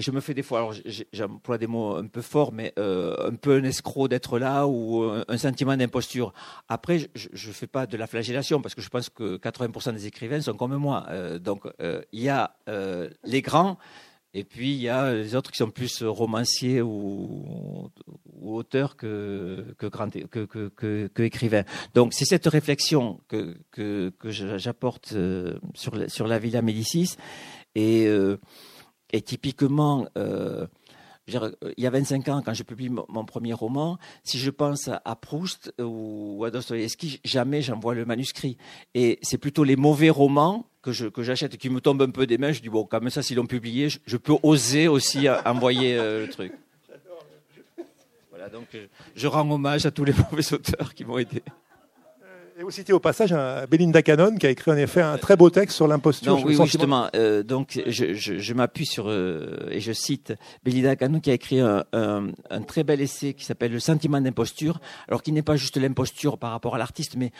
et, je me fais des fois, alors j'emploie des mots un peu forts, mais un peu un escroc d'être là ou un, sentiment d'imposture. Après, je ne fais pas de la flagellation parce que je pense que 80% des écrivains sont comme moi. donc, il y a les grands et puis il y a les autres qui sont plus romanciers ou, auteurs que que, que, que, écrivains. Donc c'est cette réflexion que, que, que j'apporte euh, sur, la, sur la Villa Médicis. Et, euh, et typiquement, euh, euh, il y a 25 ans, quand je publie mon, premier roman, si je pense à, Proust ou à Dostoevsky, jamais j'envoie le manuscrit. Et c'est plutôt les mauvais romans que je que j'achète qui me tombent un peu des mains. Je dis bon, comme ça, s'ils l'ont publié, je, peux oser aussi envoyer euh, le truc. Voilà, donc je rends hommage à tous les mauvais auteurs qui m'ont aidé. Et vous citez au passage un Belinda Cannon qui a écrit en effet un très beau texte sur l'imposture. oui, justement. Euh, donc, je, je, je m'appuie sur euh, et je cite Belinda Cannon qui a écrit un, un, un très bel essai qui s'appelle Le sentiment d'imposture. Alors, qui n'est pas juste l'imposture par rapport à l'artiste, mais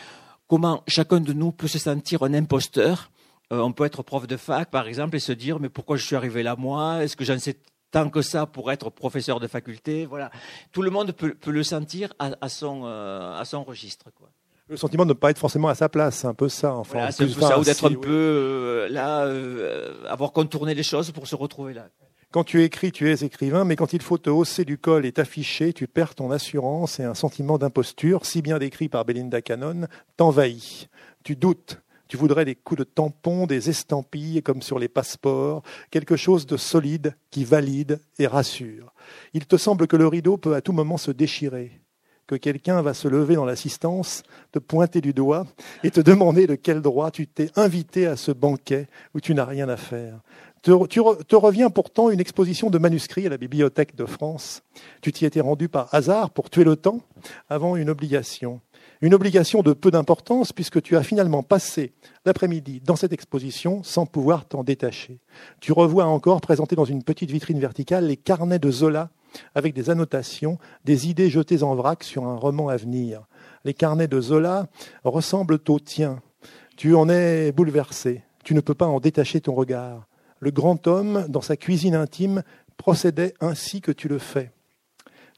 comment chacun de nous peut se sentir un imposteur. Euh, on peut être prof de fac, par exemple, et se dire mais pourquoi je suis arrivé là moi? Est-ce que j'en sais tant que ça pour être professeur de faculté? Voilà, tout le monde peut, peut le sentir à, à son à son registre, quoi le sentiment de ne pas être forcément à sa place, c'est un peu ça. Enfin, c'est ça, ou d'être un peu euh, là, euh, avoir contourné les choses pour se retrouver là. Quand tu écris, tu es écrivain, mais quand il faut te hausser du col et t'afficher, tu perds ton assurance et un sentiment d'imposture, si bien décrit par Belinda Cannon, t'envahit. Tu doutes. Tu voudrais des coups de tampon, des estampilles comme sur les passeports, quelque chose de solide qui valide et rassure. Il te semble que le rideau peut à tout moment se déchirer que quelqu'un va se lever dans l'assistance, te pointer du doigt et te demander de quel droit tu t'es invité à ce banquet où tu n'as rien à faire. Te, te revient pourtant une exposition de manuscrits à la Bibliothèque de France. Tu t'y étais rendu par hasard pour tuer le temps avant une obligation. Une obligation de peu d'importance puisque tu as finalement passé l'après-midi dans cette exposition sans pouvoir t'en détacher. Tu revois encore présentés dans une petite vitrine verticale les carnets de Zola avec des annotations, des idées jetées en vrac sur un roman à venir. Les carnets de Zola ressemblent aux tiens. Tu en es bouleversé. Tu ne peux pas en détacher ton regard. Le grand homme, dans sa cuisine intime, procédait ainsi que tu le fais.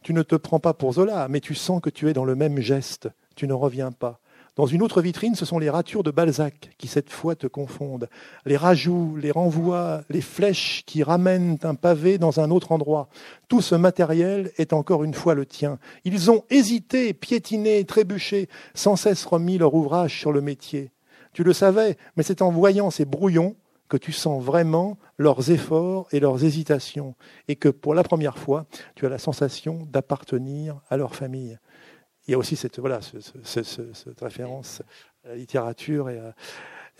Tu ne te prends pas pour Zola, mais tu sens que tu es dans le même geste. Tu ne reviens pas. Dans une autre vitrine, ce sont les ratures de Balzac qui cette fois te confondent. Les rajouts, les renvois, les flèches qui ramènent un pavé dans un autre endroit. Tout ce matériel est encore une fois le tien. Ils ont hésité, piétiné, trébuché, sans cesse remis leur ouvrage sur le métier. Tu le savais, mais c'est en voyant ces brouillons que tu sens vraiment leurs efforts et leurs hésitations, et que pour la première fois, tu as la sensation d'appartenir à leur famille il y a aussi cette, voilà, cette référence à la littérature et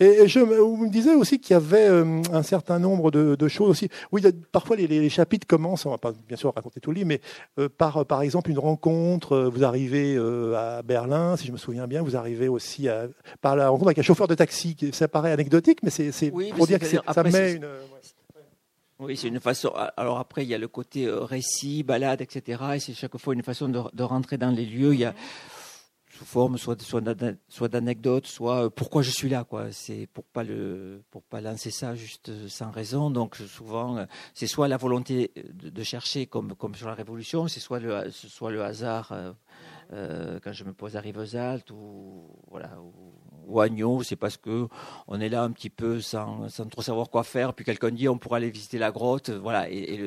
et je vous me disiez aussi qu'il y avait euh, un certain nombre de, choses aussi. Oui, parfois les, chapitres commencent, on va pas bien sûr raconter tout le livre, mais euh, par par exemple une rencontre. Euh, vous arrivez à Berlin, si je me souviens bien, vous arrivez aussi à, par la rencontre avec un chauffeur de taxi. Ça paraît anecdotique, mais c'est pour dire que ça met une. Oui, c'est une façon. Alors après, il y a le côté euh, récit, balade, etc. Et c'est chaque fois une façon de, rentrer dans les lieux. Il y a sous forme soit soit d'anecdotes, soit euh, pourquoi je suis là, quoi. C'est pour pas le pour pas lancer ça juste euh, sans raison. Donc souvent, c'est soit la volonté de, chercher, comme comme sur la Révolution, c'est soit le soit le hasard. quand je me pose à Rivesaltes ou voilà agneau, c'est parce que on est là un petit peu sans, sans trop savoir quoi faire. Puis quelqu'un dit on pourrait aller visiter la grotte, voilà. Et,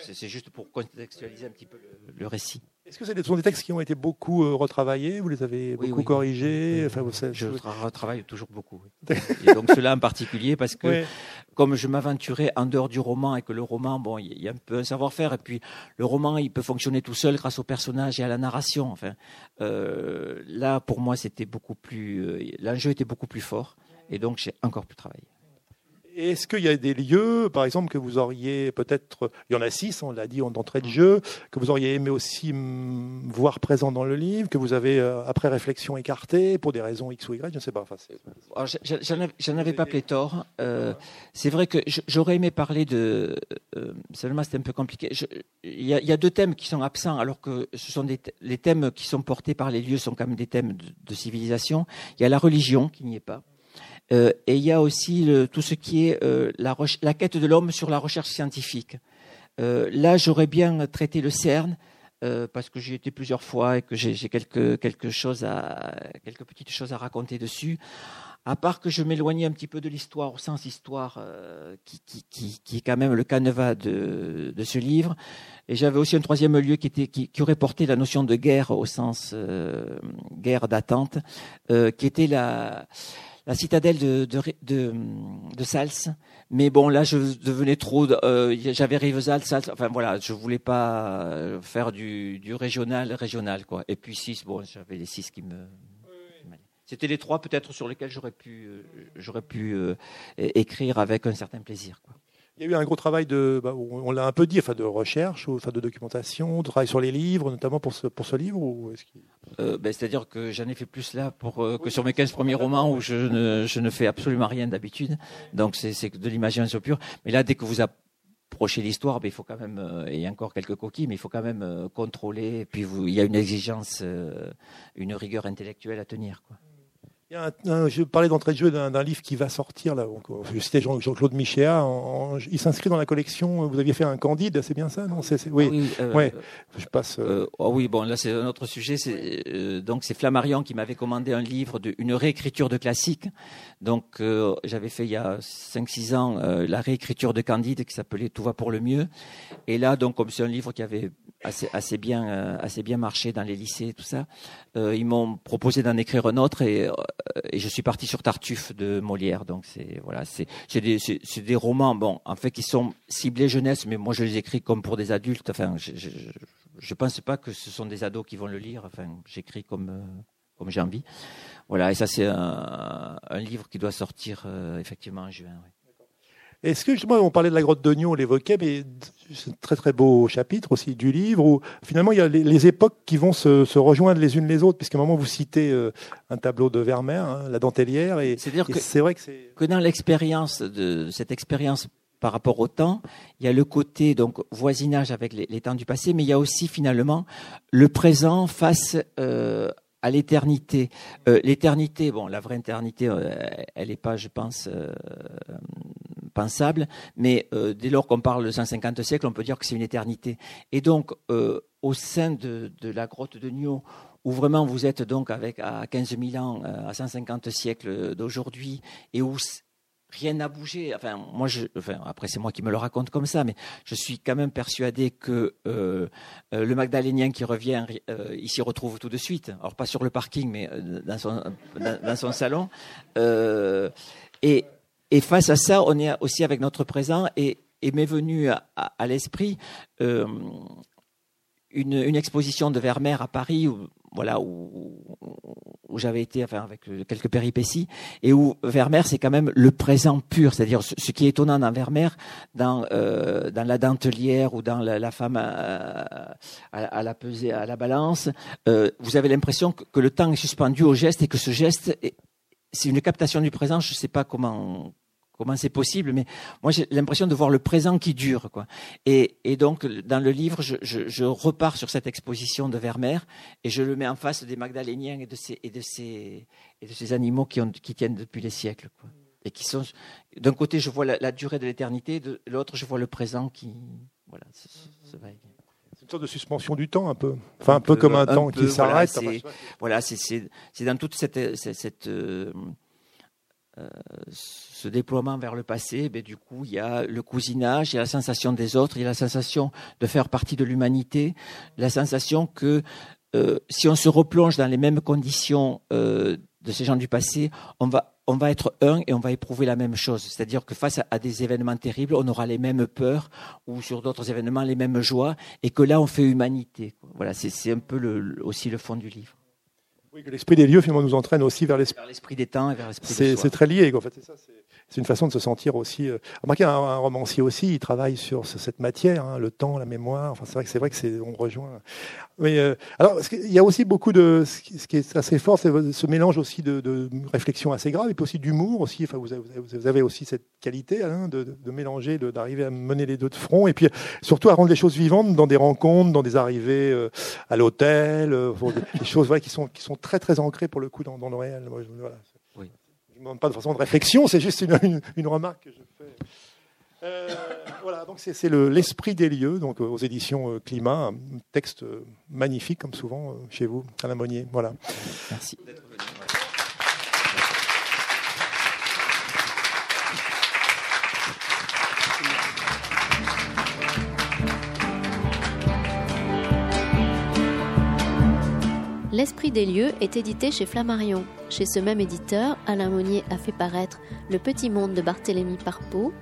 c'est juste pour contextualiser un petit peu le, récit. Est-ce que ce sont des textes qui ont été beaucoup euh, retravaillés? Vous les avez beaucoup corrigés? Enfin, vous savez, Je retravaille toujours beaucoup. et donc cela en particulier parce que comme je m'aventurais en dehors du roman et que le roman, bon, il y a un peu un savoir-faire et puis le roman, il peut fonctionner tout seul grâce au personnage et à la narration. Enfin, euh, là, pour moi, c'était beaucoup plus, euh, l'enjeu était beaucoup plus fort et donc j'ai encore plus travaillé. Est-ce qu'il y a des lieux, par exemple, que vous auriez peut-être, il y en a six, on l'a dit en entrée de jeu, que vous auriez aimé aussi voir présents dans le livre, que vous avez, euh, après réflexion, écarté pour des raisons X ou Y, je ne sais pas. Enfin, J'en avais, pas pléthore. Euh, c'est vrai que j'aurais aimé parler de. Euh, seulement, c'était un peu compliqué. Il y, y, a deux thèmes qui sont absents, alors que ce sont des, les thèmes qui sont portés par les lieux sont quand même des thèmes de, de civilisation. Il y a la religion qui n'y est pas. Euh, et il y a aussi tout ce qui est euh, la, la, quête de l'homme sur la recherche scientifique. Euh, là, j'aurais bien traité le CERN parce que j'y étais plusieurs fois et que j'ai quelques, quelque chose à, quelques petites choses à raconter dessus. À part que je m'éloignais un petit peu de l'histoire au sens histoire, qui, qui, qui, qui, est quand même le canevas de, de ce livre. Et j'avais aussi un troisième lieu qui, était, qui, qui, aurait porté la notion de guerre au sens guerre d'attente, qui était la la citadelle de, de, de, de, Sals. Mais bon, là, je devenais trop. Euh, J'avais Rivesal, Sals. Enfin voilà, je voulais pas euh, faire du, du régional, régional quoi. Et puis six, bon, j'avais les six qui me. C'était les trois peut-être sur lesquels j'aurais pu, euh, j'aurais pu euh, écrire avec un certain plaisir. Quoi. Il y a eu un gros travail de, bah, on l'a un peu dit, enfin de recherche, enfin de documentation, de travail sur les livres, notamment pour ce, pour ce livre ou euh, ben, C'est-à-dire que j'en ai fait plus là pour, euh, que sur mes 15 premiers romans où je ne, je ne fais absolument rien d'habitude. Donc c'est de l'imagination pure. Mais là, dès que vous approchez l'histoire, ben, il faut quand même, euh, a encore quelques coquilles, mais il faut quand même euh, contrôler. Et puis il y a une exigence, une rigueur intellectuelle à tenir. Je parlais d'entrée de jeu d'un livre qui va sortir. Là, c'était Jean-Claude Michéa. il s'inscrit dans la collection. Vous aviez fait un Candide, c'est bien ça, non Oui. oui euh, ouais. Je passe. Euh, euh, oh oui, bon, là c'est un autre sujet. donc c'est Flammarion qui m'avait commandé un livre de une réécriture de classique. Donc j'avais fait il y a 5-6 ans la réécriture de Candide qui s'appelait Tout va pour le mieux. Et là, donc comme c'est un livre qui avait assez, assez bien, euh, assez bien marché dans les lycées, tout ça. Euh, ils m'ont proposé d'en écrire un autre et, euh, et, je suis parti sur Tartuffe de Molière. Donc c'est voilà, c'est des, des romans, bon, en fait, qui sont ciblés jeunesse, mais moi je les écris comme pour des adultes. Enfin, je, je, je pense pas que ce sont des ados qui vont le lire. Enfin, j'écris comme comme j'ai envie. Voilà, et ça c'est un, un, livre qui doit sortir effectivement en juin. Oui. Est-ce que justement, on parlait de la grotte d'oignon, on l'évoquait, mais c'est un très très beau chapitre aussi du livre où finalement il y a les, époques qui vont se, se, rejoindre les unes les autres, puisqu'à un moment vous citez euh, un tableau de Vermeer, hein, la dentelière, et c'est vrai que c'est que dans l'expérience de cette expérience par rapport au temps, il y a le côté donc voisinage avec les, les temps du passé, mais il y a aussi finalement le présent face euh, à l'éternité. Euh, l'éternité, bon, la vraie éternité, euh, elle n'est pas, je pense, euh, pensable, mais dès lors qu'on parle de 150 siècles, on peut dire que c'est une éternité. Et donc, au sein de, la grotte de Nio, où vraiment vous êtes donc avec à 15 000 ans, à 150 siècles d'aujourd'hui, et où rien n'a bougé. Enfin, moi, après, c'est moi qui me le raconte comme ça, mais je suis quand même persuadé que euh, euh le Magdalénien qui revient, euh, il s'y retrouve tout de suite. Alors, pas sur le parking, mais dans son, salon. Et, face à ça, on est aussi avec notre présent, et, m'est venu à, l'esprit une, exposition de Vermeer à Paris voilà où, où j'avais été enfin avec quelques péripéties et où Vermeer c'est quand même le présent pur. C'est-à-dire ce, qui est étonnant dans Vermeer dans euh, dans la dentelière ou dans la, femme à, à, la pesée à la balance euh, vous avez l'impression que, que, le temps est suspendu au geste et que ce geste c'est une captation du présent je sais pas comment comment c'est possible, mais moi j'ai l'impression de voir le présent qui dure. Quoi. Et, et donc dans le livre, je, je, je, repars sur cette exposition de Vermeer et je le mets en face des Magdaléniens et de ces, et de ces, et de ces animaux qui, ont, qui tiennent depuis les siècles. Quoi. Et qui sont, d'un côté, je vois la, la durée de l'éternité, de l'autre, je vois le présent qui, voilà, va C'est une sorte de suspension du temps, un peu. Enfin, un, peu, comme un, temps qui s'arrête. Voilà, c'est dans toute cette, cette, cette euh, ce déploiement vers le passé, ben, du coup, il y a le cousinage, il y a la sensation des autres, il y a la sensation de faire partie de l'humanité, la sensation que euh, si on se replonge dans les mêmes conditions euh, de ces gens du passé, on va, on va être un et on va éprouver la même chose. C'est-à-dire que face à, des événements terribles, on aura les mêmes peurs ou sur d'autres événements les mêmes joies et que là, on fait humanité. Voilà, c'est un peu le, aussi le fond du livre. Oui, que l'esprit des lieux finalement nous entraîne aussi vers l'esprit des temps et vers l'esprit C'est très lié. En fait, ça, c'est une façon de se sentir aussi. Euh... Remarquez, un, un, romancier aussi, il travaille sur cette matière, hein, le temps, la mémoire. Enfin, c'est vrai que c'est vrai que c'est, on rejoint. Mais euh, alors, il y a aussi beaucoup de, ce qui est assez fort, c'est ce mélange aussi de, de réflexion assez grave et puis aussi d'humour aussi. Enfin, vous avez, aussi cette qualité hein, de, mélanger, d'arriver à mener les deux de front et puis surtout à rendre les choses vivantes dans des rencontres, dans des arrivées euh, à l'hôtel, euh, des, choses ouais, qui sont qui sont très très ancrées pour le coup dans, dans le réel. Voilà. Demande pas de façon de réflexion, c'est juste une, une, une, remarque que je fais. Euh, voilà, donc c'est l'esprit des lieux, donc aux éditions Climat, un texte magnifique comme souvent chez vous, Alain Monnier. Voilà. Merci. L'Esprit des lieux est édité chez Flammarion. Chez ce même éditeur, Alain Monnier a fait paraître Le Petit Monde de Barthélemy Parpeau,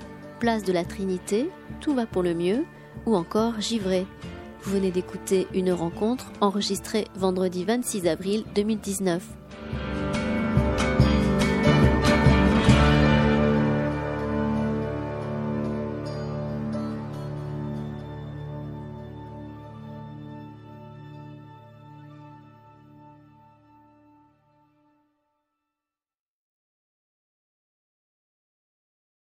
Place de la Trinité, Tout va pour le mieux, ou encore Givré. Vous venez d'écouter une rencontre enregistrée vendredi 26 avril 2019.